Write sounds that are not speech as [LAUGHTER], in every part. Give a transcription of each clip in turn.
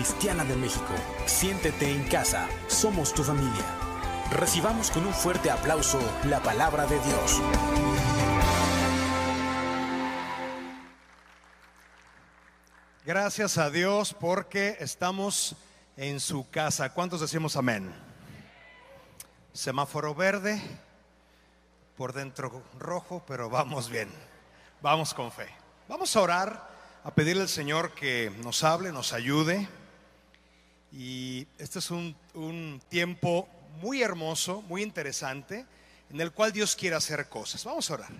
cristiana de México. Siéntete en casa, somos tu familia. Recibamos con un fuerte aplauso la palabra de Dios. Gracias a Dios porque estamos en su casa. ¿Cuántos decimos amén? Semáforo verde, por dentro rojo, pero vamos bien. Vamos con fe. Vamos a orar, a pedirle al Señor que nos hable, nos ayude. Y este es un, un tiempo muy hermoso, muy interesante, en el cual Dios quiere hacer cosas. Vamos a orar.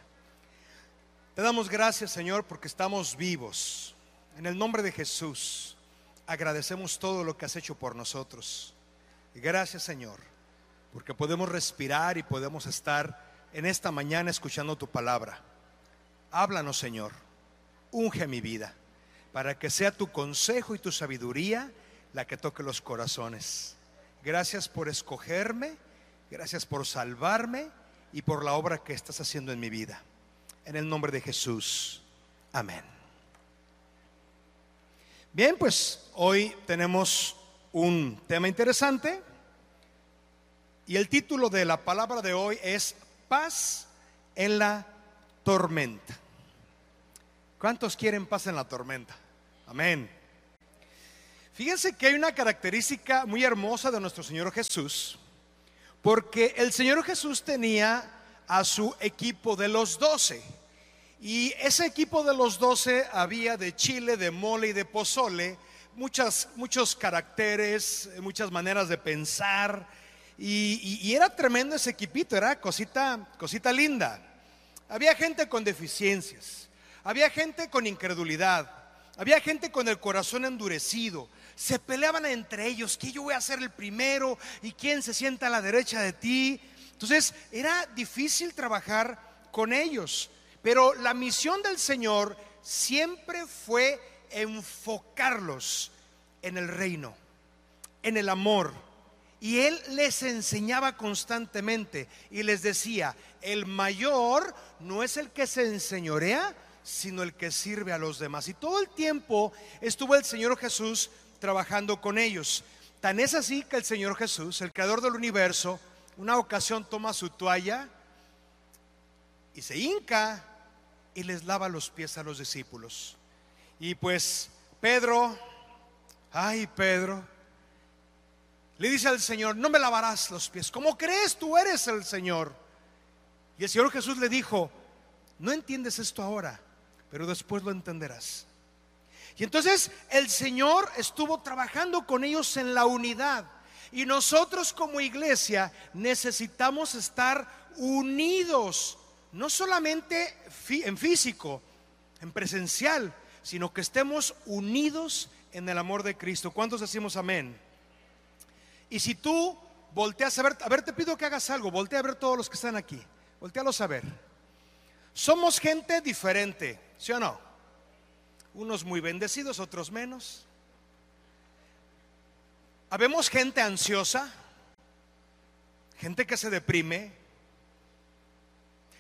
Te damos gracias, Señor, porque estamos vivos. En el nombre de Jesús, agradecemos todo lo que has hecho por nosotros. Gracias, Señor, porque podemos respirar y podemos estar en esta mañana escuchando tu palabra. Háblanos, Señor. Unge mi vida para que sea tu consejo y tu sabiduría la que toque los corazones. Gracias por escogerme, gracias por salvarme y por la obra que estás haciendo en mi vida. En el nombre de Jesús. Amén. Bien, pues hoy tenemos un tema interesante y el título de la palabra de hoy es Paz en la tormenta. ¿Cuántos quieren paz en la tormenta? Amén. Fíjense que hay una característica muy hermosa de nuestro Señor Jesús, porque el Señor Jesús tenía a su equipo de los doce. Y ese equipo de los doce había de chile, de mole y de pozole, muchos caracteres, muchas maneras de pensar. Y, y, y, era tremendo ese equipito, era cosita, cosita linda. Había gente con deficiencias, había gente con incredulidad, había gente con el corazón endurecido. Se peleaban entre ellos, que yo voy a ser el primero y quién se sienta a la derecha de ti. Entonces era difícil trabajar con ellos. Pero la misión del Señor siempre fue enfocarlos en el reino, en el amor. Y Él les enseñaba constantemente y les decía, el mayor no es el que se enseñorea, sino el que sirve a los demás. Y todo el tiempo estuvo el Señor Jesús trabajando con ellos. Tan es así que el Señor Jesús, el creador del universo, una ocasión toma su toalla y se hinca y les lava los pies a los discípulos. Y pues Pedro, ay Pedro, le dice al Señor, no me lavarás los pies. ¿Cómo crees? Tú eres el Señor. Y el Señor Jesús le dijo, no entiendes esto ahora, pero después lo entenderás. Y entonces el Señor estuvo trabajando con ellos en la unidad. Y nosotros como iglesia necesitamos estar unidos, no solamente en físico, en presencial, sino que estemos unidos en el amor de Cristo. ¿Cuántos decimos amén? Y si tú volteas a ver, a ver, te pido que hagas algo, voltea a ver todos los que están aquí, voltealos a ver. Somos gente diferente, ¿sí o no? Unos muy bendecidos, otros menos. Habemos gente ansiosa, gente que se deprime,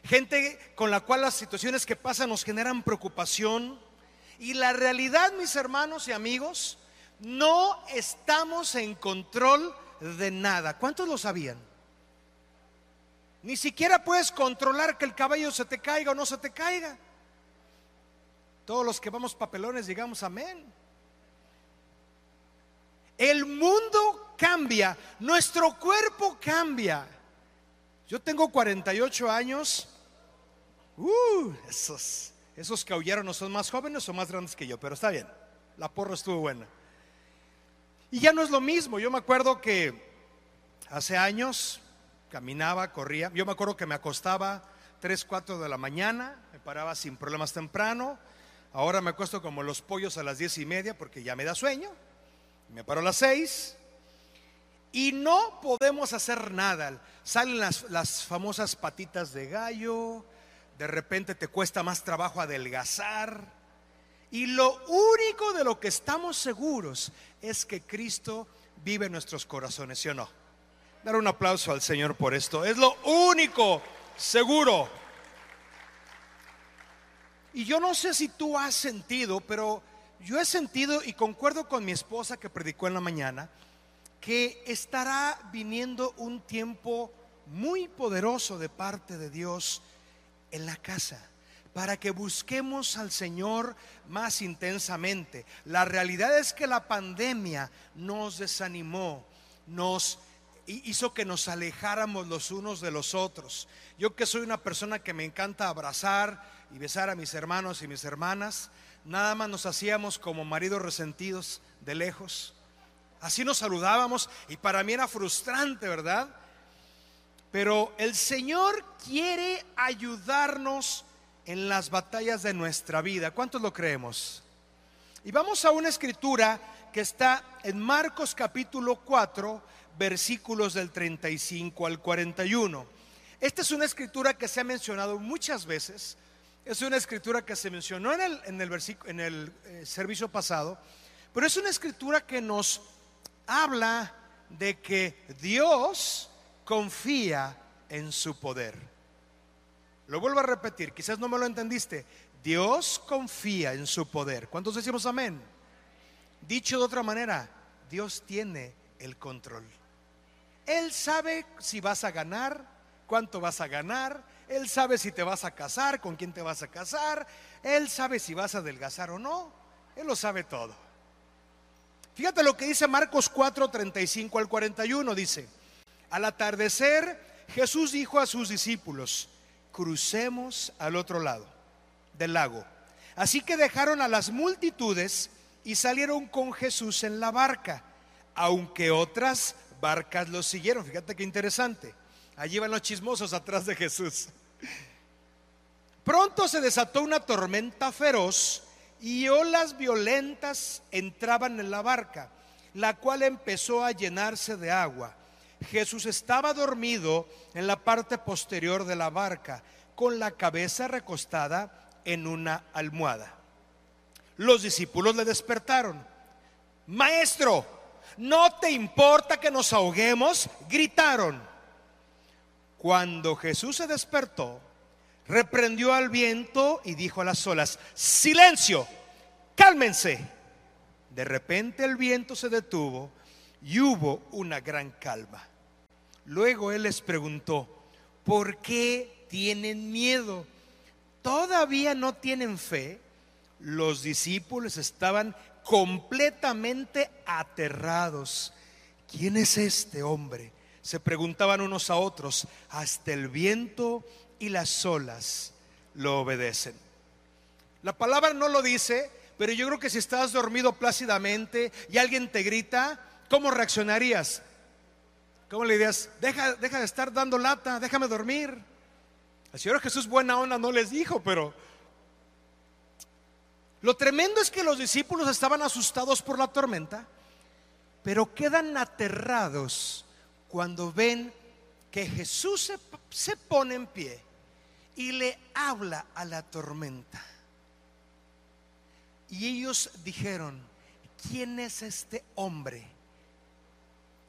gente con la cual las situaciones que pasan nos generan preocupación. Y la realidad, mis hermanos y amigos, no estamos en control de nada. ¿Cuántos lo sabían? Ni siquiera puedes controlar que el caballo se te caiga o no se te caiga. Todos los que vamos papelones digamos amén. El mundo cambia, nuestro cuerpo cambia. Yo tengo 48 años. Uh, esos, esos que aullaron no son más jóvenes o más grandes que yo, pero está bien. La porra estuvo buena. Y ya no es lo mismo. Yo me acuerdo que hace años caminaba, corría. Yo me acuerdo que me acostaba 3, 4 de la mañana, me paraba sin problemas temprano. Ahora me acuesto como los pollos a las diez y media porque ya me da sueño. Me paro a las 6 y no podemos hacer nada. Salen las, las famosas patitas de gallo, de repente te cuesta más trabajo adelgazar. Y lo único de lo que estamos seguros es que Cristo vive en nuestros corazones, ¿sí o no? Dar un aplauso al Señor por esto. Es lo único seguro. Y yo no sé si tú has sentido, pero yo he sentido y concuerdo con mi esposa que predicó en la mañana, que estará viniendo un tiempo muy poderoso de parte de Dios en la casa para que busquemos al Señor más intensamente. La realidad es que la pandemia nos desanimó, nos hizo que nos alejáramos los unos de los otros. Yo que soy una persona que me encanta abrazar y besar a mis hermanos y mis hermanas, nada más nos hacíamos como maridos resentidos de lejos. Así nos saludábamos y para mí era frustrante, ¿verdad? Pero el Señor quiere ayudarnos en las batallas de nuestra vida. ¿Cuántos lo creemos? Y vamos a una escritura que está en Marcos capítulo 4, versículos del 35 al 41. Esta es una escritura que se ha mencionado muchas veces. Es una escritura que se mencionó en el, en el, en el eh, servicio pasado, pero es una escritura que nos habla de que Dios confía en su poder. Lo vuelvo a repetir, quizás no me lo entendiste. Dios confía en su poder. ¿Cuántos decimos amén? Dicho de otra manera, Dios tiene el control. Él sabe si vas a ganar, cuánto vas a ganar. Él sabe si te vas a casar, con quién te vas a casar. Él sabe si vas a adelgazar o no. Él lo sabe todo. Fíjate lo que dice Marcos 4, 35 al 41. Dice, al atardecer Jesús dijo a sus discípulos, crucemos al otro lado del lago. Así que dejaron a las multitudes y salieron con Jesús en la barca, aunque otras barcas los siguieron. Fíjate qué interesante. Allí van los chismosos atrás de Jesús. Pronto se desató una tormenta feroz y olas violentas entraban en la barca, la cual empezó a llenarse de agua. Jesús estaba dormido en la parte posterior de la barca, con la cabeza recostada en una almohada. Los discípulos le despertaron. Maestro, ¿no te importa que nos ahoguemos? Gritaron. Cuando Jesús se despertó, reprendió al viento y dijo a las olas, silencio, cálmense. De repente el viento se detuvo y hubo una gran calma. Luego él les preguntó, ¿por qué tienen miedo? ¿Todavía no tienen fe? Los discípulos estaban completamente aterrados. ¿Quién es este hombre? Se preguntaban unos a otros. Hasta el viento y las olas lo obedecen. La palabra no lo dice, pero yo creo que si estás dormido plácidamente y alguien te grita, ¿cómo reaccionarías? ¿Cómo le dirías? Deja, deja de estar dando lata, déjame dormir. El Señor Jesús buena onda no les dijo, pero lo tremendo es que los discípulos estaban asustados por la tormenta, pero quedan aterrados cuando ven que Jesús se, se pone en pie y le habla a la tormenta. Y ellos dijeron, ¿quién es este hombre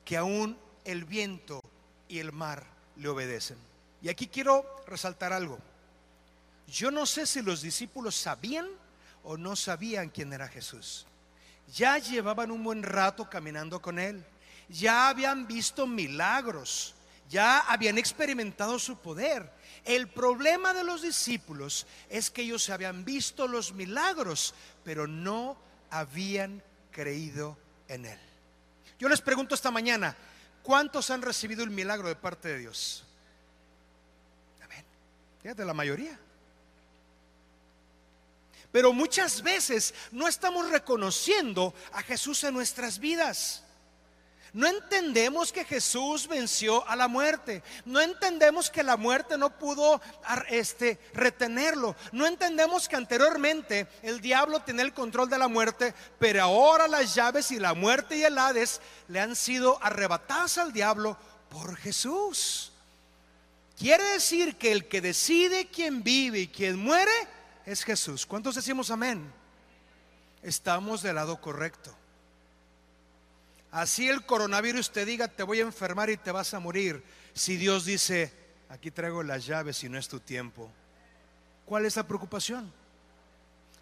que aún el viento y el mar le obedecen. Y aquí quiero resaltar algo. Yo no sé si los discípulos sabían o no sabían quién era Jesús. Ya llevaban un buen rato caminando con él. Ya habían visto milagros. Ya habían experimentado su poder. El problema de los discípulos es que ellos habían visto los milagros, pero no habían creído en él. Yo les pregunto esta mañana, ¿Cuántos han recibido el milagro de parte de Dios? Amén. Fíjate, la mayoría. Pero muchas veces no estamos reconociendo a Jesús en nuestras vidas. No entendemos que Jesús venció a la muerte. No entendemos que la muerte no pudo este, retenerlo. No entendemos que anteriormente el diablo tenía el control de la muerte, pero ahora las llaves y la muerte y el Hades le han sido arrebatadas al diablo por Jesús. Quiere decir que el que decide quién vive y quién muere es Jesús. ¿Cuántos decimos amén? Estamos del lado correcto. Así el coronavirus te diga, te voy a enfermar y te vas a morir. Si Dios dice, aquí traigo las llaves y no es tu tiempo. ¿Cuál es la preocupación?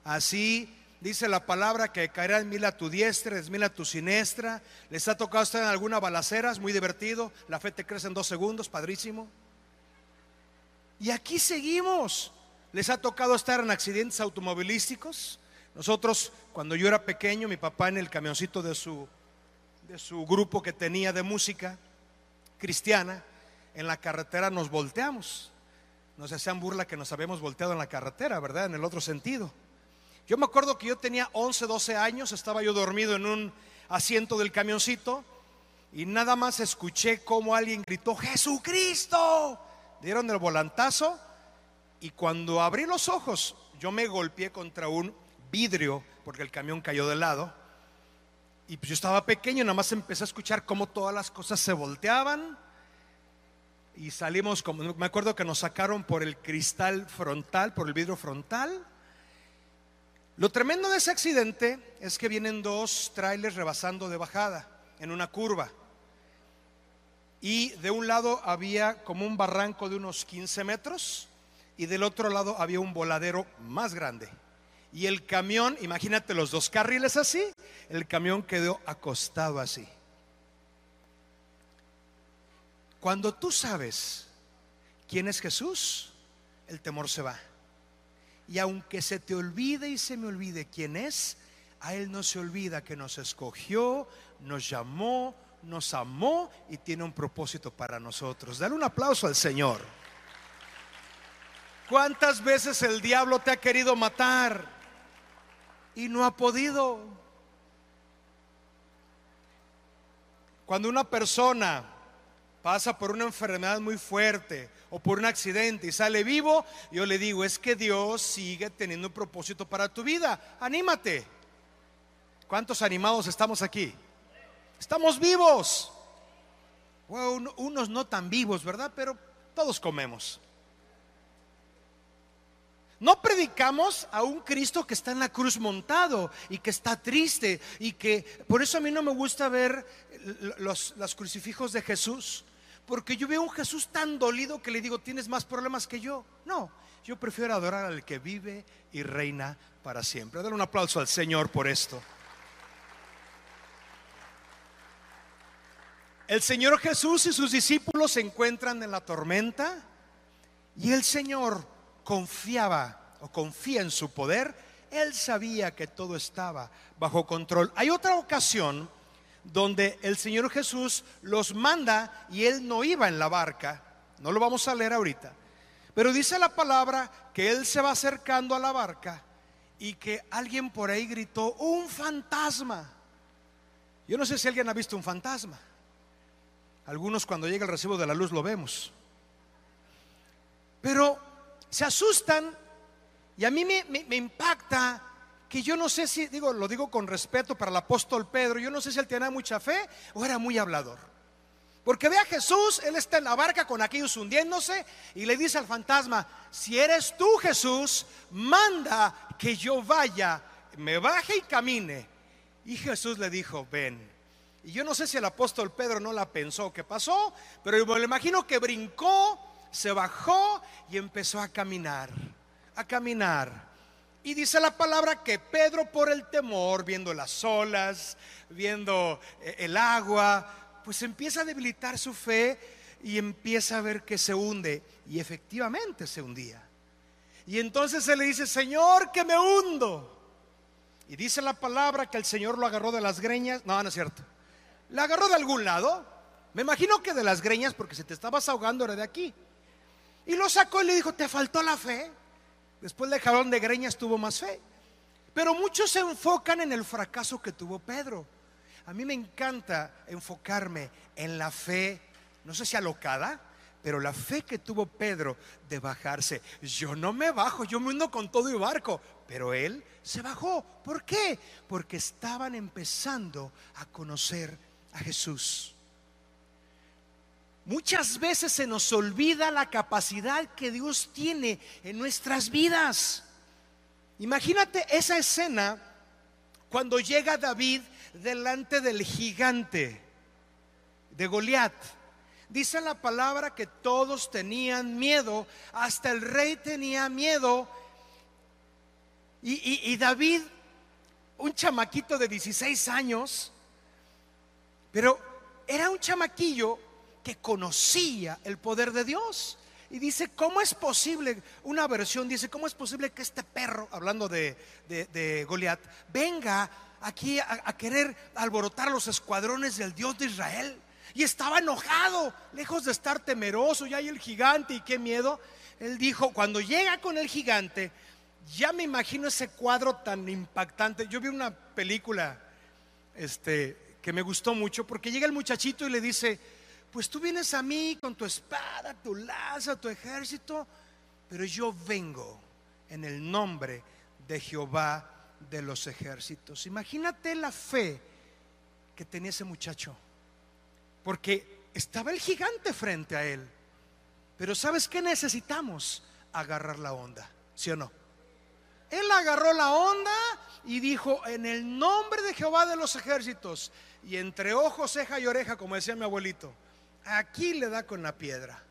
Así dice la palabra que caerá en mil a tu diestra, es tu siniestra. Les ha tocado estar en alguna balacera, es muy divertido. La fe te crece en dos segundos, padrísimo. Y aquí seguimos. Les ha tocado estar en accidentes automovilísticos. Nosotros, cuando yo era pequeño, mi papá en el camioncito de su, de su grupo que tenía de música cristiana, en la carretera nos volteamos. Nos hacían burla que nos habíamos volteado en la carretera, ¿verdad? En el otro sentido. Yo me acuerdo que yo tenía 11, 12 años, estaba yo dormido en un asiento del camioncito y nada más escuché como alguien gritó, Jesucristo. Dieron el volantazo y cuando abrí los ojos, yo me golpeé contra un vidrio porque el camión cayó de lado. Y pues yo estaba pequeño, nada más empecé a escuchar cómo todas las cosas se volteaban. Y salimos, como me acuerdo que nos sacaron por el cristal frontal, por el vidrio frontal. Lo tremendo de ese accidente es que vienen dos trailers rebasando de bajada en una curva. Y de un lado había como un barranco de unos 15 metros y del otro lado había un voladero más grande. Y el camión, imagínate los dos carriles así, el camión quedó acostado así. Cuando tú sabes quién es Jesús, el temor se va. Y aunque se te olvide y se me olvide quién es, a Él no se olvida que nos escogió, nos llamó, nos amó y tiene un propósito para nosotros. Dale un aplauso al Señor. ¿Cuántas veces el diablo te ha querido matar y no ha podido? Cuando una persona pasa por una enfermedad muy fuerte o por un accidente y sale vivo, yo le digo, es que Dios sigue teniendo un propósito para tu vida. Anímate. ¿Cuántos animados estamos aquí? Estamos vivos. unos no tan vivos, ¿verdad? Pero todos comemos. No predicamos a un Cristo que está en la cruz montado y que está triste y que por eso a mí no me gusta ver los, crucifijos de Jesús, porque yo veo un Jesús tan dolido que le digo, tienes más problemas que yo. No, yo prefiero adorar al que vive y reina para siempre. Dar un aplauso al Señor por esto. El Señor Jesús y sus discípulos se encuentran en la tormenta y el Señor confiaba o confía en su poder. Él sabía que todo estaba bajo control. Hay otra ocasión donde el Señor Jesús los manda y Él no iba en la barca. No lo vamos a leer ahorita. Pero dice la palabra que Él se va acercando a la barca y que alguien por ahí gritó, un fantasma. Yo no sé si alguien ha visto un fantasma. Algunos cuando llega el recibo de la luz lo vemos. Pero se asustan y a mí me, impacta que yo no sé si, digo, lo digo con respeto para el apóstol Pedro, yo no sé si él tenía mucha fe o era muy hablador. Porque ve a Jesús, él está en la barca con aquellos hundiéndose y le dice al fantasma, si eres tú Jesús, manda que yo vaya, me baje y camine. Y Jesús le dijo, ven. Y yo no sé si el apóstol Pedro no la pensó que pasó, pero me lo imagino que brincó, se bajó y empezó a caminar, a caminar. Y dice la palabra que Pedro por el temor, viendo las olas, viendo eh, el agua, pues empieza a debilitar su fe y empieza a ver que se hunde. Y efectivamente se hundía. Y entonces se le dice, Señor, que me hundo. Y dice la palabra que el Señor lo agarró de las greñas. No, no es cierto. La agarró de algún lado. Me imagino que de las greñas, porque se te estabas ahogando, era de aquí. Y lo sacó y le dijo, te faltó la fe. Después de jalón de greñas tuvo más fe. Pero muchos se enfocan en el fracaso que tuvo Pedro. A mí me encanta enfocarme en la fe, no sé si alocada, pero la fe que tuvo Pedro de bajarse. Yo no me bajo, yo me hundo con todo y barco. Pero él se bajó. ¿Por qué? Porque estaban empezando a conocer a Jesús. Muchas veces se nos olvida la capacidad que Dios tiene en nuestras vidas. Imagínate esa escena cuando llega David delante del gigante de Goliat. Dice la palabra que todos tenían miedo, hasta el rey tenía miedo. Y, y David un chamaquito de 16 años, pero era un chamaquillo conocía el poder de Dios. Y dice, ¿cómo es posible? Una versión dice, ¿cómo es posible que este perro, hablando de, de, Goliat, venga aquí a, querer alborotar los escuadrones del Dios de Israel? Y estaba enojado, lejos de estar temeroso, ya hay el gigante y qué miedo. Él dijo, cuando llega con el gigante, ya me imagino ese cuadro tan impactante. Yo vi una película este, que me gustó mucho porque llega el muchachito y le dice, pues tú vienes a mí con tu espada, tu lanza, tu ejército, pero yo vengo en el nombre de Jehová de los ejércitos. Imagínate la fe que tenía ese muchacho, porque estaba el gigante frente a él. Pero ¿sabes qué necesitamos? Agarrar la onda, ¿sí o no? Él agarró la onda y dijo, en el nombre de Jehová de los ejércitos, y entre ojo, ceja y oreja, como decía mi abuelito, aquí le da con la piedra.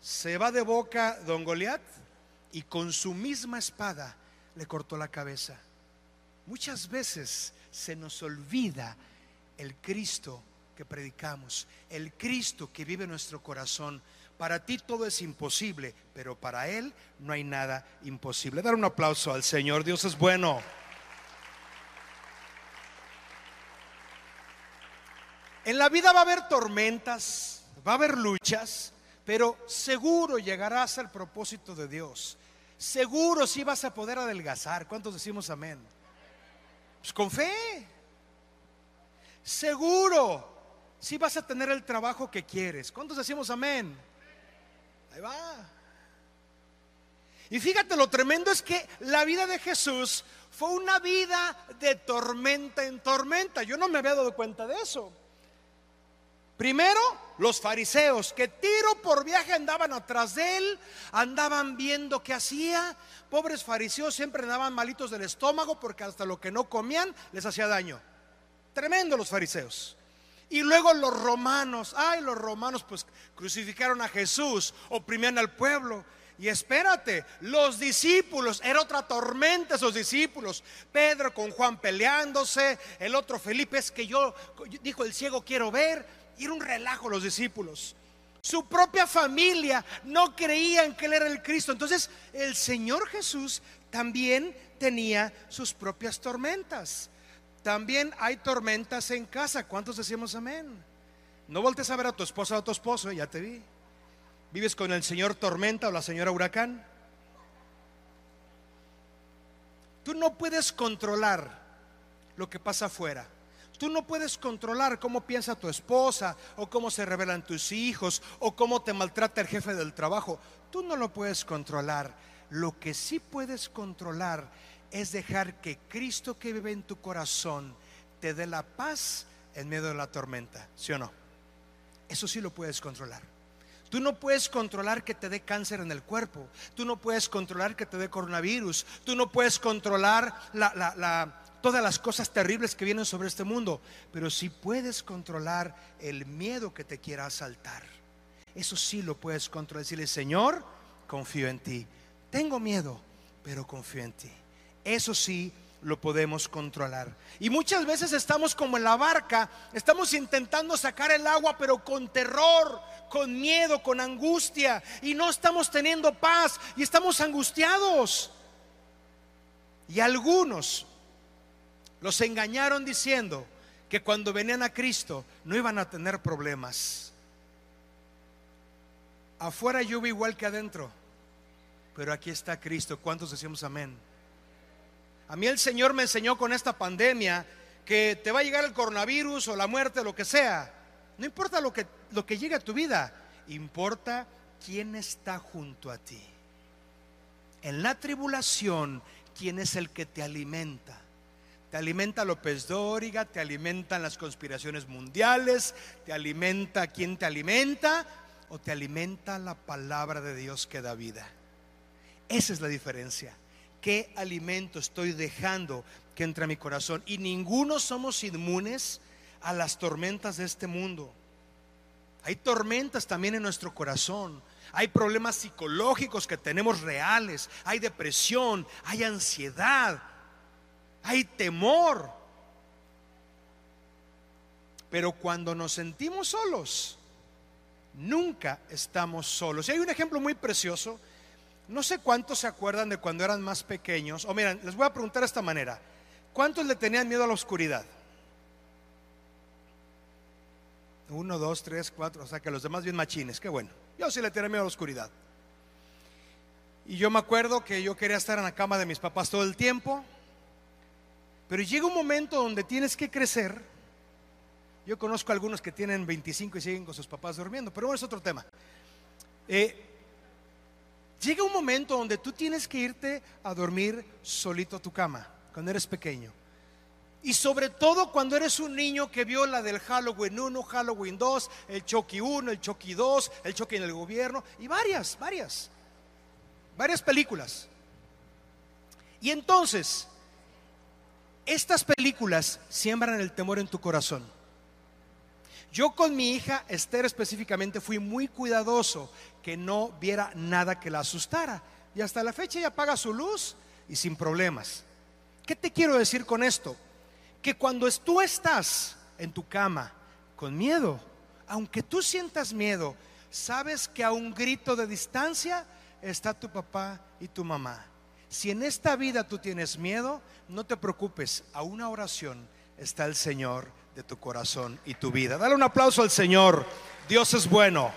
Se va de boca don Goliat y con su misma espada le cortó la cabeza. Muchas veces se nos olvida el Cristo que predicamos, el Cristo que vive en nuestro corazón. Para ti todo es imposible, pero para Él no hay nada imposible. Dar un aplauso al Señor, Dios es bueno. En la vida va a haber tormentas, va a haber luchas, pero seguro llegarás al propósito de Dios. Seguro si vas a poder adelgazar. ¿Cuántos decimos amén? Pues con fe. Seguro si vas a tener el trabajo que quieres. ¿Cuántos decimos amén? Ahí va. Y fíjate, lo tremendo es que la vida de Jesús fue una vida de tormenta en tormenta. Yo no me había dado cuenta de eso. Primero, los fariseos que tiro por viaje andaban atrás de él, andaban viendo qué hacía. Pobres fariseos siempre andaban malitos del estómago porque hasta lo que no comían les hacía daño. Tremendo los fariseos. Y luego los romanos, ay, los romanos pues crucificaron a Jesús, oprimían al pueblo. Y espérate, los discípulos, era otra tormenta esos discípulos. Pedro con Juan peleándose, el otro Felipe es que yo, dijo el ciego, quiero ver y era un relajo los discípulos. Su propia familia no creían que Él era el Cristo. Entonces el Señor Jesús también tenía sus propias tormentas. También hay tormentas en casa. ¿Cuántos decimos amén? No voltes a ver a tu esposa o a tu esposo, ya te vi. ¿Vives con el señor tormenta o la señora huracán? Tú no puedes controlar lo que pasa afuera. Tú no puedes controlar cómo piensa tu esposa o cómo se revelan tus hijos o cómo te maltrata el jefe del trabajo. Tú no lo puedes controlar. Lo que sí puedes controlar es dejar que Cristo que vive en tu corazón te dé la paz en medio de la tormenta, ¿sí o no? Eso sí lo puedes controlar. Tú no puedes controlar que te dé cáncer en el cuerpo. Tú no puedes controlar que te dé coronavirus. Tú no puedes controlar la, la, la todas las cosas terribles que vienen sobre este mundo, pero si puedes controlar el miedo que te quiera asaltar, eso sí lo puedes controlar. Decirle, Señor, confío en ti. Tengo miedo, pero confío en ti. Eso sí lo podemos controlar. Y muchas veces estamos como en la barca, estamos intentando sacar el agua, pero con terror, con miedo, con angustia, y no estamos teniendo paz y estamos angustiados. Y algunos los engañaron diciendo que cuando venían a Cristo no iban a tener problemas. Afuera llueve igual que adentro, pero aquí está Cristo. ¿Cuántos decimos amén? A mí el Señor me enseñó con esta pandemia que te va a llegar el coronavirus o la muerte, lo que sea. No importa lo que, lo que llegue a tu vida, importa quién está junto a ti. En la tribulación, quién es el que te alimenta. Te alimenta López Dóriga, te alimentan las conspiraciones mundiales, te alimenta quién te alimenta o te alimenta la palabra de Dios que da vida. Esa es la diferencia. ¿Qué alimento estoy dejando que entre a mi corazón? Y ninguno somos inmunes a las tormentas de este mundo. Hay tormentas también en nuestro corazón. Hay problemas psicológicos que tenemos reales. Hay depresión, hay ansiedad hay temor. Pero cuando nos sentimos solos, nunca estamos solos. Y hay un ejemplo muy precioso. No sé cuántos se acuerdan de cuando eran más pequeños. O miren, les voy a preguntar de esta manera. ¿Cuántos le tenían miedo a la oscuridad? Uno, dos, tres, cuatro. O sea que los demás bien machines. Qué bueno. Yo sí le tenía miedo a la oscuridad. Y yo me acuerdo que yo quería estar en la cama de mis papás todo el tiempo. Pero llega un momento donde tienes que crecer. Yo conozco algunos que tienen 25 y siguen con sus papás durmiendo, pero bueno, es otro tema. Eh, llega un momento donde tú tienes que irte a dormir solito a tu cama, cuando eres pequeño. Y sobre todo cuando eres un niño que vio la del Halloween 1, Halloween 2, el Chucky 1, el Chucky 2, el Chucky en el gobierno, y varias, varias, varias películas. Y entonces, estas películas siembran el temor en tu corazón. Yo con mi hija Esther específicamente fui muy cuidadoso que no viera nada que la asustara. Y hasta la fecha ella apaga su luz y sin problemas. ¿Qué te quiero decir con esto? Que cuando tú estás en tu cama con miedo, aunque tú sientas miedo, sabes que a un grito de distancia está tu papá y tu mamá. Si en esta vida tú tienes miedo, no te preocupes, a una oración está el Señor de tu corazón y tu vida. Dale un aplauso al Señor. Dios es bueno.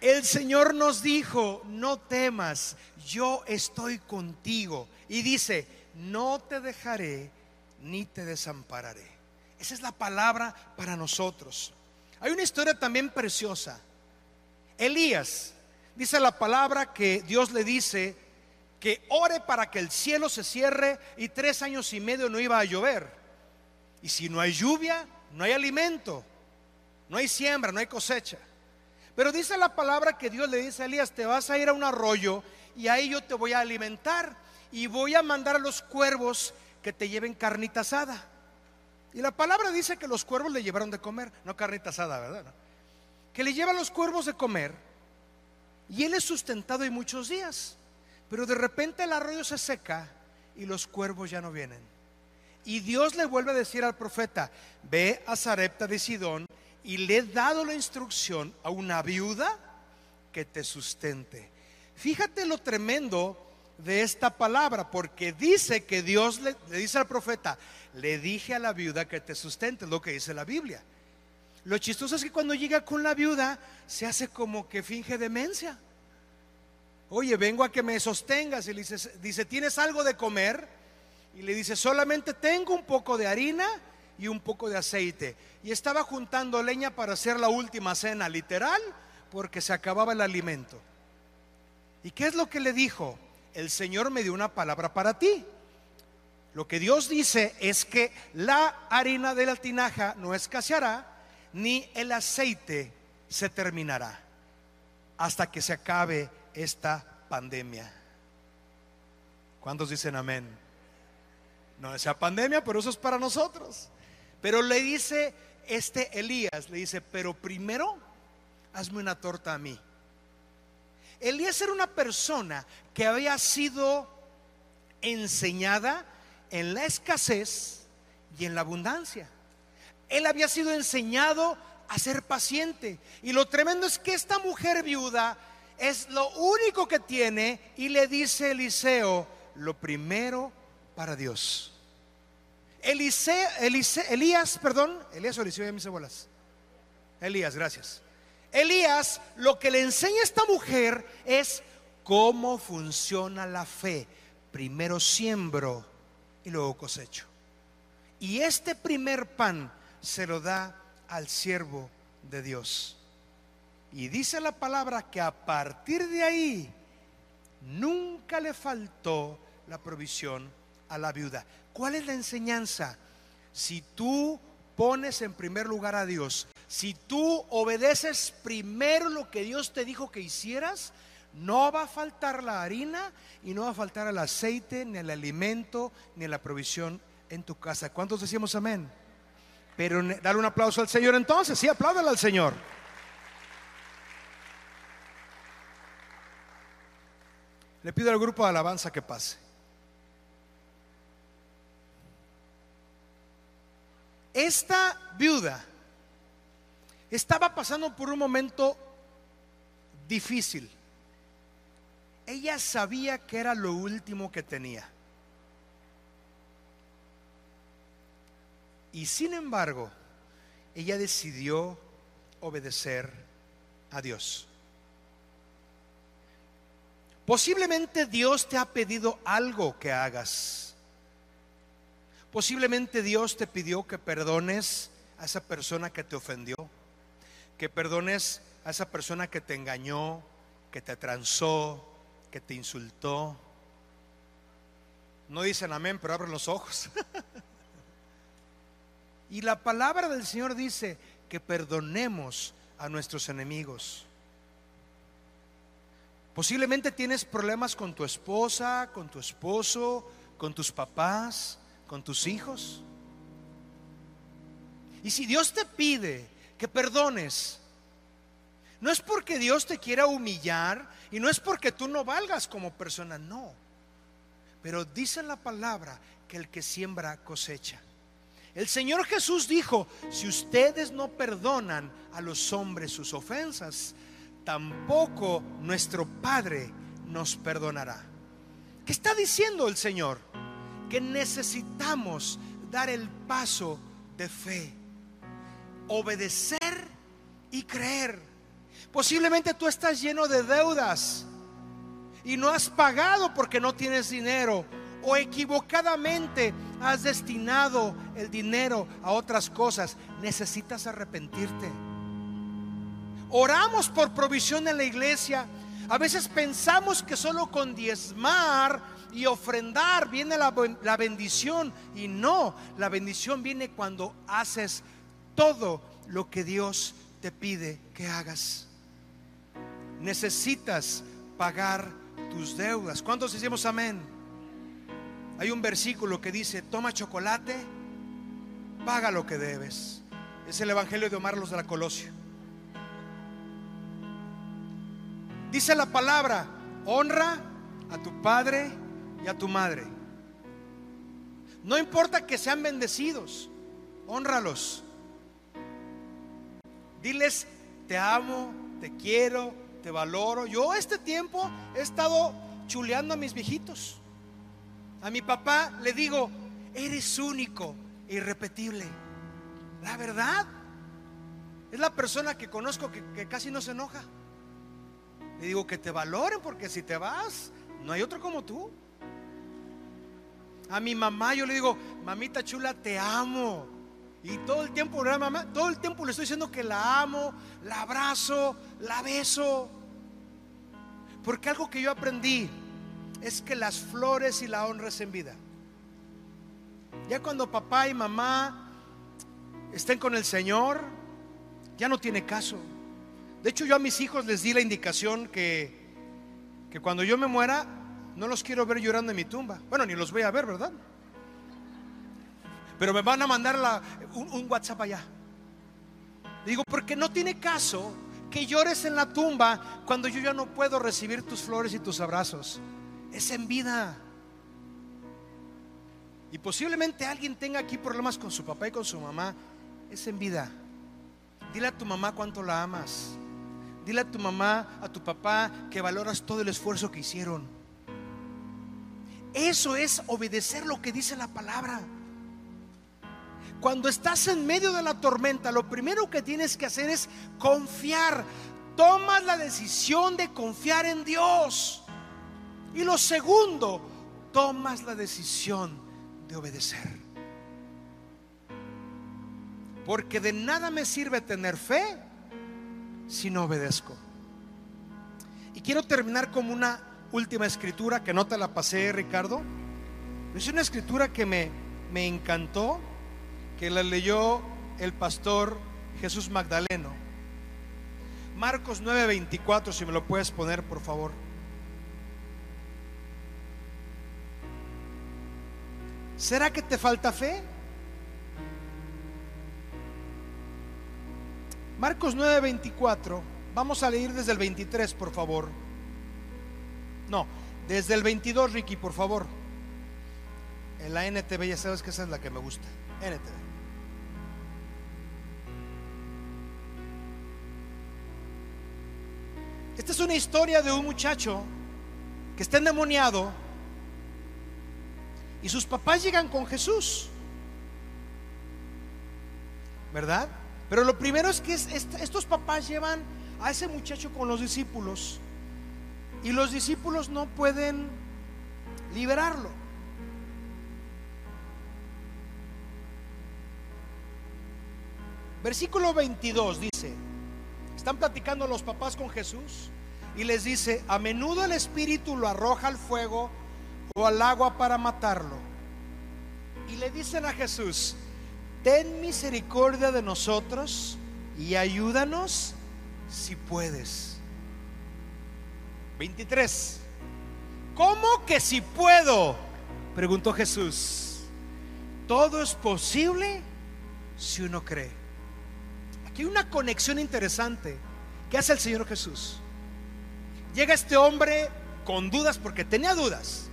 El Señor nos dijo, no temas, yo estoy contigo. Y dice, no te dejaré ni te desampararé. Esa es la palabra para nosotros. Hay una historia también preciosa. Elías, dice la palabra que Dios le dice, que ore para que el cielo se cierre y tres años y medio no iba a llover. Y si no hay lluvia, no hay alimento, no hay siembra, no hay cosecha. Pero dice la palabra que Dios le dice a Elías, te vas a ir a un arroyo y ahí yo te voy a alimentar y voy a mandar a los cuervos que te lleven carnita asada. Y la palabra dice que los cuervos le llevaron de comer, no carnita asada, ¿verdad? Que le llevan los cuervos de comer y él es sustentado en muchos días. Pero de repente el arroyo se seca y los cuervos ya no vienen. Y Dios le vuelve a decir al profeta, ve a Sarepta de Sidón y le he dado la instrucción a una viuda que te sustente. Fíjate lo tremendo de esta palabra, porque dice que Dios le, dice al profeta, le dije a la viuda que te sustente, lo que dice la Biblia. Lo chistoso es que cuando llega con la viuda, se hace como que finge demencia. Oye, vengo a que me sostengas. Y le dice, dice, ¿tienes algo de comer? Y le dice, solamente tengo un poco de harina y un poco de aceite. Y estaba juntando leña para hacer la última cena, literal, porque se acababa el alimento. ¿Y qué es lo que le dijo? El Señor me dio una palabra para ti. Lo que Dios dice es que la harina de la tinaja no escaseará, ni el aceite se terminará, hasta que se acabe esta pandemia. ¿Cuántos dicen amén? No sea pandemia, pero eso es para nosotros. Pero le dice este Elías, le dice, pero primero hazme una torta a mí. Elías era una persona que había sido enseñada en la escasez y en la abundancia. Él había sido enseñado a ser paciente. Y lo tremendo es que esta mujer viuda es lo único que tiene y le dice Eliseo, lo primero para Dios. Eliseo, Elías, perdón, Elías o Eliseo, ya mis bolas. Elías, gracias. Elías lo que le enseña a esta mujer es cómo funciona la fe. Primero siembro y luego cosecho. Y este primer pan se lo da al siervo de Dios. Y dice la palabra que a partir de ahí nunca le faltó la provisión a la viuda. ¿Cuál es la enseñanza? Si tú pones en primer lugar a Dios, si tú obedeces primero lo que Dios te dijo que hicieras, no va a faltar la harina y no va a faltar el aceite, ni el alimento, ni la provisión en tu casa. ¿Cuántos decimos amén? Pero dale un aplauso al Señor entonces, sí, apláudale al Señor. Le pido al grupo de alabanza que pase. Esta viuda estaba pasando por un momento difícil. Ella sabía que era lo último que tenía. Y sin embargo, ella decidió obedecer a Dios. Posiblemente Dios te ha pedido algo que hagas. Posiblemente Dios te pidió que perdones a esa persona que te ofendió, que perdones a esa persona que te engañó, que te transó, que te insultó. No dicen amén, pero abren los ojos. [LAUGHS] y la palabra del Señor dice que perdonemos a nuestros enemigos. Posiblemente tienes problemas con tu esposa, con tu esposo, con tus papás, con tus hijos. Y si Dios te pide que perdones, no es porque Dios te quiera humillar y no es porque tú no valgas como persona, no. Pero dice la palabra que el que siembra cosecha. El Señor Jesús dijo, si ustedes no perdonan a los hombres sus ofensas, tampoco nuestro Padre nos perdonará. ¿Qué está diciendo el Señor? Que necesitamos dar el paso de fe, obedecer y creer. Posiblemente tú estás lleno de deudas y no has pagado porque no tienes dinero o equivocadamente has destinado el dinero a otras cosas. Necesitas arrepentirte. Oramos por provisión en la iglesia. A veces pensamos que solo con diezmar y ofrendar viene la, la, bendición. Y no, la bendición viene cuando haces todo lo que Dios te pide que hagas. Necesitas pagar tus deudas. ¿Cuántos decimos amén? Hay un versículo que dice, toma chocolate, paga lo que debes. Es el Evangelio de Omar los de la Colosio. Dice la palabra, honra a tu padre y a tu madre. No importa que sean bendecidos, honralos. Diles, te amo, te quiero, te valoro. Yo este tiempo he estado chuleando a mis viejitos. A mi papá le digo, eres único, irrepetible. La verdad, es la persona que conozco que, que casi no se enoja. Le digo que te valoren porque si te vas, no hay otro como tú. A mi mamá yo le digo, mamita chula, te amo. Y todo el tiempo, mamá? Todo el tiempo le estoy diciendo que la amo, la abrazo, la beso. Porque algo que yo aprendí es que las flores y la honra es en vida. Ya cuando papá y mamá estén con el Señor, ya no tiene caso. De hecho, yo a mis hijos les di la indicación que, que cuando yo me muera, no los quiero ver llorando en mi tumba. Bueno, ni los voy a ver, ¿verdad? Pero me van a mandar un, un WhatsApp allá. Digo, porque no tiene caso que llores en la tumba cuando yo ya no puedo recibir tus flores y tus abrazos. Es en vida. Y posiblemente alguien tenga aquí problemas con su papá y con su mamá. Es en vida. Dile a tu mamá cuánto la amas. Dile a tu mamá, a tu papá, que valoras todo el esfuerzo que hicieron. Eso es obedecer lo que dice la palabra. Cuando estás en medio de la tormenta, lo primero que tienes que hacer es confiar. Tomas la decisión de confiar en Dios. Y lo segundo, tomas la decisión de obedecer. Porque de nada me sirve tener fe si no obedezco. Y quiero terminar con una última escritura que no te la pasé, Ricardo. Es una escritura que me, me encantó, que la leyó el pastor Jesús Magdaleno. Marcos 9:24, si me lo puedes poner, por favor. ¿Será que te falta fe? Marcos 9:24, vamos a leer desde el 23, por favor. No, Desde el 22, Ricky, por favor. En la NTV, ya sabes que esa es la que me gusta. NTV. Esta es una historia de un muchacho que está endemoniado y sus papás llegan con Jesús. ¿Verdad? Pero lo primero es que estos papás llevan a ese muchacho con los discípulos y los discípulos no pueden liberarlo. Versículo 22 dice, están platicando los papás con Jesús y les dice, a menudo el espíritu lo arroja al fuego o al agua para matarlo. Y le dicen a Jesús, ten misericordia de nosotros y ayúdanos si puedes. 23. ¿Cómo que si puedo? Preguntó Jesús. Todo es posible si uno cree. Aquí hay una conexión interesante que hace el Señor Jesús. Llega este hombre con dudas porque tenía dudas.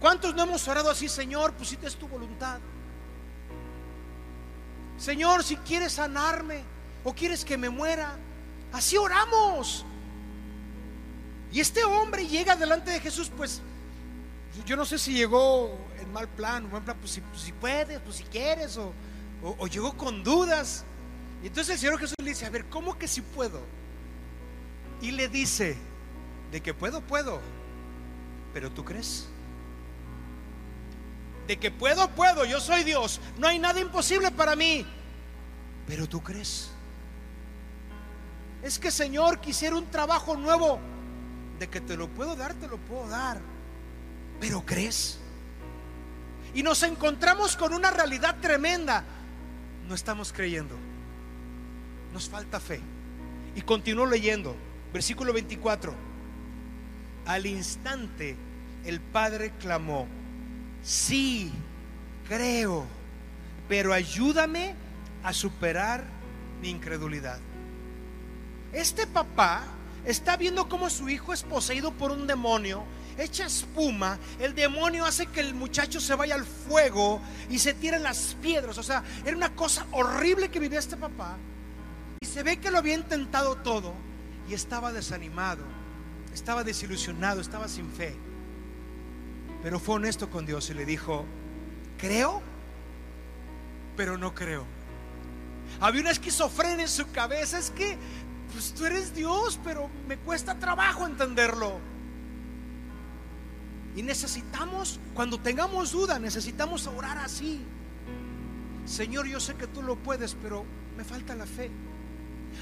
¿Cuántos no hemos orado así, Señor? Si es tu voluntad. Señor, si quieres sanarme o quieres que me muera, así oramos. Y este hombre llega delante de Jesús, pues yo no sé si llegó en mal plan, buen plan, pues si, pues puedes, pues si quieres, o, o, llegó con dudas. Y entonces el Señor Jesús le dice, a ver, ¿cómo que si puedo? Y le dice, de que puedo, puedo, pero tú crees. De que puedo, puedo, yo soy Dios, no hay nada imposible para mí, pero tú crees. Es que Señor quisiera un trabajo nuevo de que te lo puedo dar, te lo puedo dar. Pero crees. Y nos encontramos con una realidad tremenda. No estamos creyendo. Nos falta fe. Y continúo leyendo. Versículo 24. Al instante el Padre clamó, sí, creo, pero ayúdame a superar mi incredulidad. Este papá está viendo cómo su hijo es poseído por un demonio, echa espuma, el demonio hace que el muchacho se vaya al fuego y se tiren las piedras. O sea, era una cosa horrible que vivía este papá. Y se ve que lo había intentado todo y estaba desanimado, estaba desilusionado, estaba sin fe. Pero fue honesto con Dios y le dijo, creo, pero no creo. Había una esquizofrenia en su cabeza, es que pues tú eres Dios, pero me cuesta trabajo entenderlo. Y necesitamos, cuando tengamos duda, necesitamos orar así. Señor, yo sé que tú lo puedes, pero me falta la fe.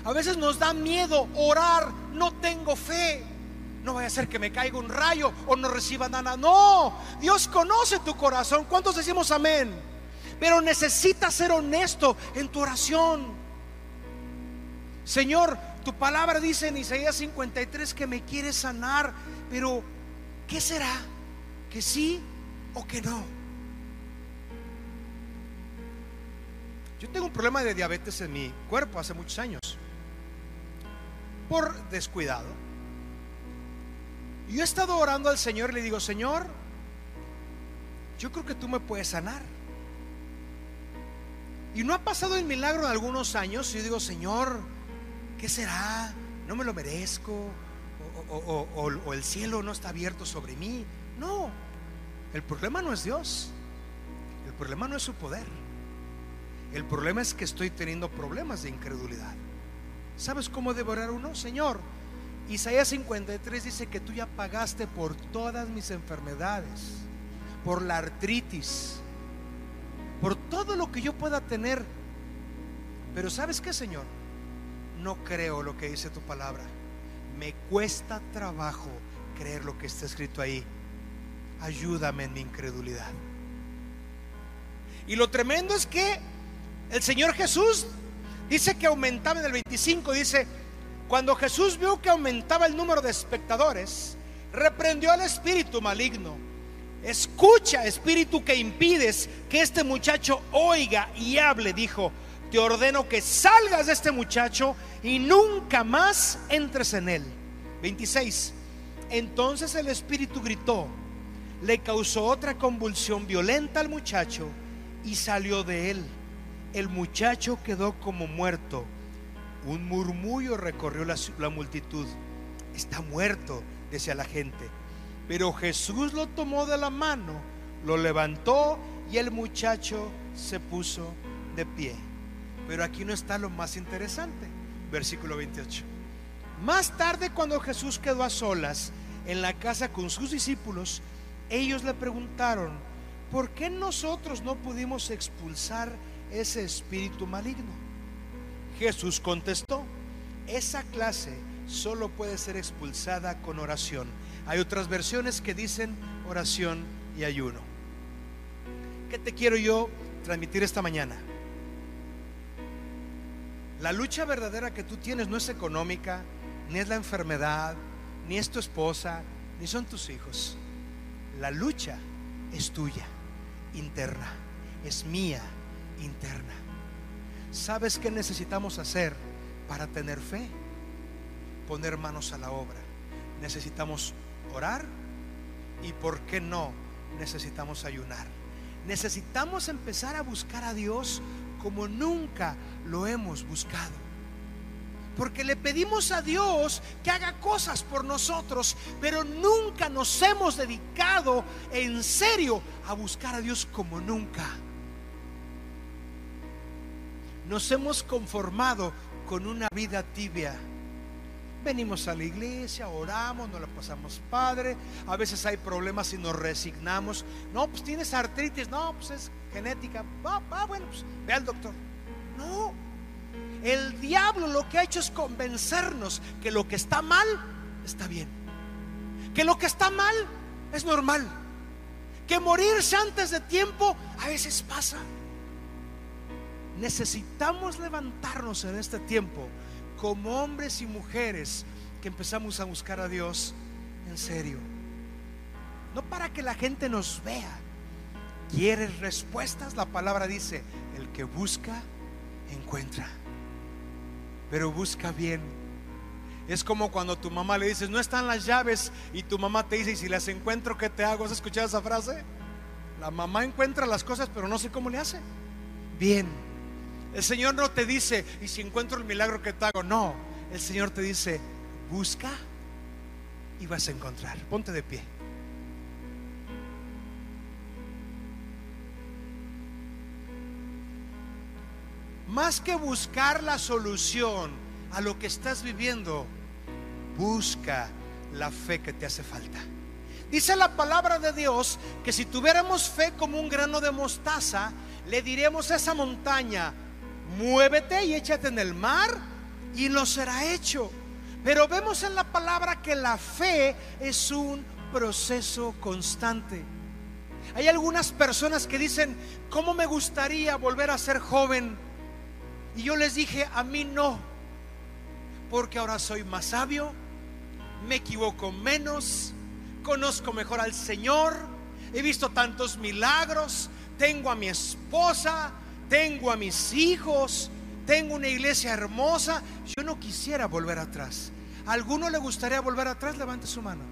A veces nos da miedo orar, no tengo fe. No vaya a ser que me caiga un rayo o no reciba nada. No, Dios conoce tu corazón. ¿Cuántos decimos amén? Pero necesitas ser honesto en tu oración. Señor, tu palabra dice en Isaías 53 que me quieres sanar, pero ¿qué será? ¿Que sí o que no? Yo tengo un problema de diabetes en mi cuerpo hace muchos años, por descuidado. Yo he estado orando al Señor y le digo, Señor, yo creo que tú me puedes sanar. Y no ha pasado el milagro en algunos años. Y yo digo, Señor, ¿qué será? ¿No me lo merezco? O, el cielo no está abierto sobre mí. No, el problema no es Dios. El problema no es su poder. El problema es que estoy teniendo problemas de incredulidad. ¿Sabes cómo devorar uno? Señor, Isaías 53 dice que tú ya pagaste por todas mis enfermedades, por la artritis, por todo lo que yo pueda tener. Pero ¿sabes qué, Señor? No creo lo que dice tu palabra. Me cuesta trabajo creer lo que está escrito ahí. Ayúdame en mi incredulidad. Y lo tremendo es que el Señor Jesús dice que aumentaba en el 25, dice, cuando Jesús vio que aumentaba el número de espectadores, reprendió al espíritu maligno. Escucha, espíritu que impides que este muchacho oiga y hable, dijo, te ordeno que salgas de este muchacho y nunca más entres en él. 26. Entonces el espíritu gritó, le causó otra convulsión violenta al muchacho y salió de él. El muchacho quedó como muerto. Un murmullo recorrió la, la multitud. Está muerto, decía la gente. Pero Jesús lo tomó de la mano, lo levantó y el muchacho se puso de pie. Pero aquí no está lo más interesante. Versículo 28. Más tarde, cuando Jesús quedó a solas en la casa con sus discípulos, ellos le preguntaron, ¿por qué nosotros no pudimos expulsar ese espíritu maligno? Jesús contestó, esa clase solo puede ser expulsada con oración. Hay otras versiones que dicen oración y ayuno. ¿Qué te quiero yo transmitir esta mañana? La lucha verdadera que tú tienes no es económica, ni es la enfermedad, ni es tu esposa, ni son tus hijos. La lucha es tuya, interna, es mía, interna. ¿Sabes qué necesitamos hacer para tener fe? Poner manos a la obra. Necesitamos orar y, ¿por qué no? Necesitamos ayunar. Necesitamos empezar a buscar a Dios como nunca lo hemos buscado. Porque le pedimos a Dios que haga cosas por nosotros, pero nunca nos hemos dedicado en serio a buscar a Dios como nunca. Nos hemos conformado con una vida tibia. Venimos a la iglesia, oramos, nos la pasamos padre. A veces hay problemas y nos resignamos. No, pues tienes artritis. No, pues es genética. Va, va, bueno, pues ve al doctor. No, el diablo lo que ha hecho es convencernos que lo que está mal está bien. Que lo que está mal es normal. Que morirse antes de tiempo a veces pasa. Necesitamos levantarnos en este tiempo como hombres y mujeres que empezamos a buscar a Dios en serio. No para que la gente nos vea. ¿Quieres respuestas? La palabra dice, el que busca, encuentra pero busca bien. Es como cuando tu mamá le dices, no están las llaves y tu mamá te dice, si las encuentro, ¿qué te hago? ¿Has escuchado esa frase? La mamá encuentra las cosas, pero no sé cómo le hace. Bien. El Señor no te dice, y si encuentro el milagro, ¿qué te hago? No. El Señor te dice, busca y vas a encontrar. Ponte de pie. Más que buscar la solución a lo que estás viviendo, busca la fe que te hace falta. Dice la palabra de Dios que si tuviéramos fe como un grano de mostaza, le diremos a esa montaña, muévete y échate en el mar y lo será hecho. Pero vemos en la palabra que la fe es un proceso constante. Hay algunas personas que dicen, ¿cómo me gustaría volver a ser joven? Y yo les dije, a mí no, porque ahora soy más sabio, me equivoco menos, conozco mejor al Señor, he visto tantos milagros, tengo a mi esposa, tengo a mis hijos, tengo una iglesia hermosa, yo no quisiera volver atrás. ¿A alguno le gustaría volver atrás? Levante su mano.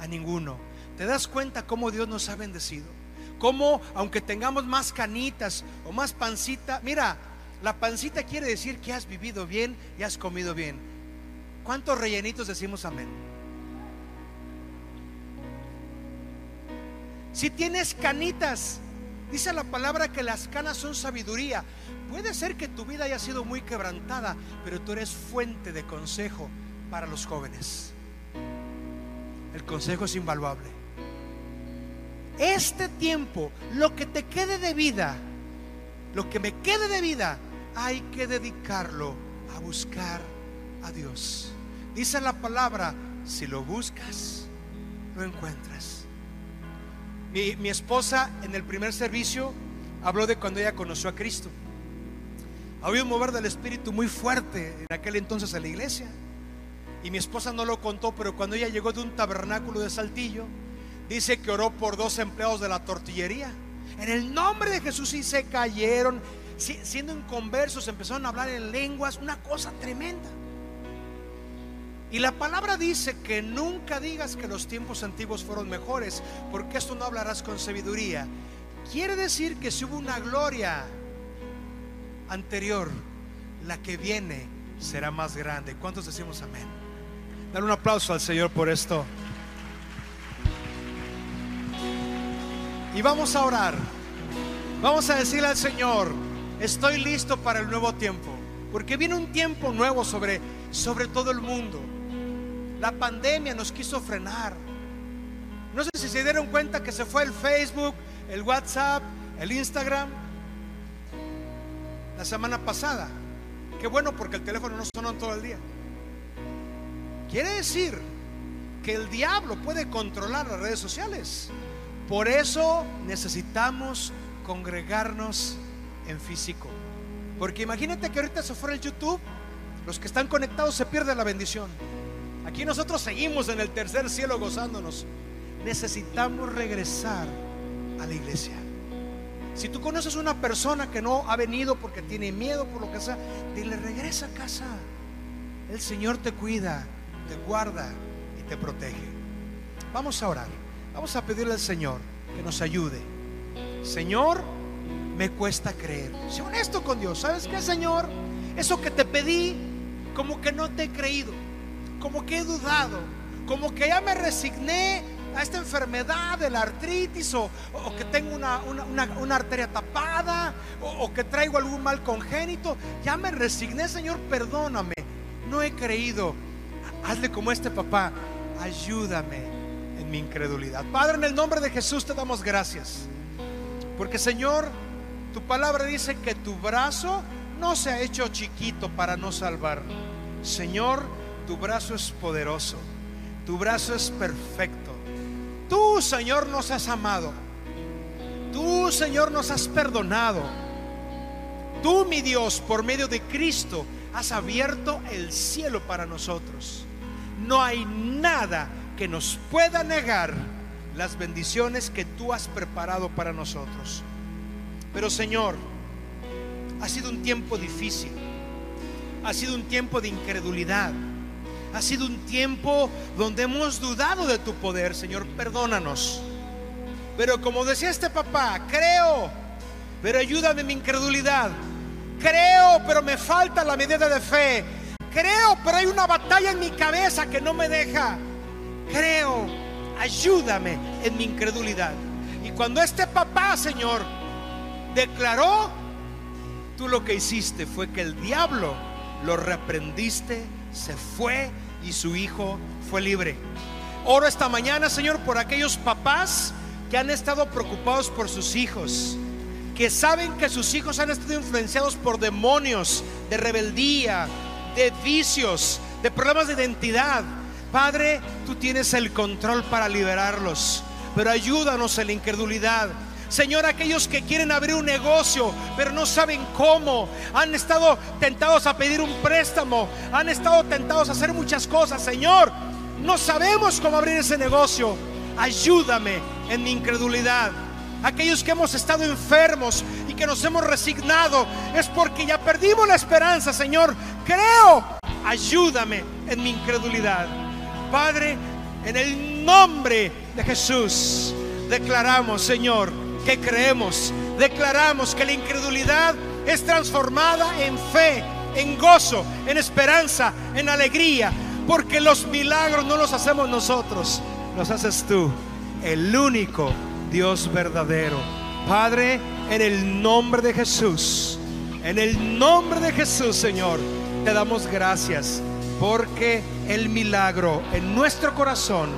A ninguno. ¿Te das cuenta cómo Dios nos ha bendecido? Cómo, aunque tengamos más canitas o más pancita, mira, la pancita quiere decir que has vivido bien y has comido bien. ¿Cuántos rellenitos decimos amén? Si tienes canitas, dice la palabra que las canas son sabiduría. Puede ser que tu vida haya sido muy quebrantada, pero tú eres fuente de consejo para los jóvenes. El consejo es invaluable. Este tiempo, lo que te quede de vida, lo que me quede de vida, hay que dedicarlo a buscar a Dios. Dice la palabra, si lo buscas, lo encuentras. Mi, esposa en el primer servicio habló de cuando ella conoció a Cristo. Había un mover del Espíritu muy fuerte en aquel entonces en la iglesia. Y mi esposa no lo contó, pero cuando ella llegó de un tabernáculo de Saltillo, dice que oró por dos empleados de la tortillería. En el nombre de Jesús y se cayeron siendo inconversos, empezaron a hablar en lenguas, una cosa tremenda. Y la palabra dice que nunca digas que los tiempos antiguos fueron mejores, porque esto no hablarás con sabiduría. Quiere decir que si hubo una gloria anterior, la que viene será más grande. ¿Cuántos decimos amén? Dar un aplauso al Señor por esto. Y vamos a orar. Vamos a decirle al Señor, estoy listo para el nuevo tiempo, porque viene un tiempo nuevo sobre sobre todo el mundo. La pandemia nos quiso frenar. No sé si se dieron cuenta que se fue el Facebook, el WhatsApp, el Instagram la semana pasada. Qué bueno porque el teléfono no sonó todo el día. Quiere decir que el diablo puede controlar las redes sociales. Por eso necesitamos congregarnos en físico. Porque imagínate que ahorita se fuera el YouTube, los que están conectados se pierden la bendición. Aquí nosotros seguimos en el tercer cielo gozándonos. Necesitamos regresar a la iglesia. Si tú conoces una persona que no ha venido porque tiene miedo por lo que sea, dile regresa a casa. El Señor te cuida, te guarda y te protege. Vamos a orar. Vamos a pedirle al Señor que nos ayude. Señor, me cuesta creer. Sé honesto con Dios. ¿Sabes qué, Señor? Eso que te pedí, como que no te he creído. Como que he dudado. Como que ya me resigné a esta enfermedad de la artritis o, que tengo una, arteria tapada o, que traigo algún mal congénito. Ya me resigné, Señor, perdóname. No he creído. Hazle como este papá. Ayúdame en mi incredulidad. Padre, en el nombre de Jesús te damos gracias. Porque, Señor, tu palabra dice que tu brazo no se ha hecho chiquito para no salvar. Señor, tu brazo es poderoso. Tu brazo es perfecto. Tú, Señor, nos has amado. Tú, Señor, nos has perdonado. Tú, mi Dios, por medio de Cristo, has abierto el cielo para nosotros. No hay nada que nos pueda negar las bendiciones que tú has preparado para nosotros. Pero Señor, ha sido un tiempo difícil. Ha sido un tiempo de incredulidad. Ha sido un tiempo donde hemos dudado de tu poder, Señor. Perdónanos. Pero como decía este papá, creo, pero ayúdame en mi incredulidad. Creo, pero me falta la medida de fe. Creo, pero hay una batalla en mi cabeza que no me deja. Creo, ayúdame en mi incredulidad. Y cuando este papá, Señor, declaró, tú lo que hiciste fue que el diablo lo reprendiste, se fue y su hijo fue libre. Oro esta mañana, Señor, por aquellos papás que han estado preocupados por sus hijos, que saben que sus hijos han estado influenciados por demonios de rebeldía, de vicios, de problemas de identidad. Padre, tú tienes el control para liberarlos, pero ayúdanos en la incredulidad. Señor, aquellos que quieren abrir un negocio, pero no saben cómo, han estado tentados a pedir un préstamo, han estado tentados a hacer muchas cosas. Señor, no sabemos cómo abrir ese negocio. Ayúdame en mi incredulidad. Aquellos que hemos estado enfermos y que nos hemos resignado, es porque ya perdimos la esperanza, Señor. Creo, ayúdame en mi incredulidad. Padre, en el nombre de Jesús, declaramos, Señor, que creemos. Declaramos que la incredulidad es transformada en fe, en gozo, en esperanza, en alegría. Porque los milagros no los hacemos nosotros, los haces tú, el único Dios verdadero. Padre, en el nombre de Jesús, en el nombre de Jesús, Señor, te damos gracias porque el milagro en nuestro corazón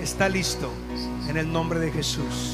está listo en el nombre de Jesús.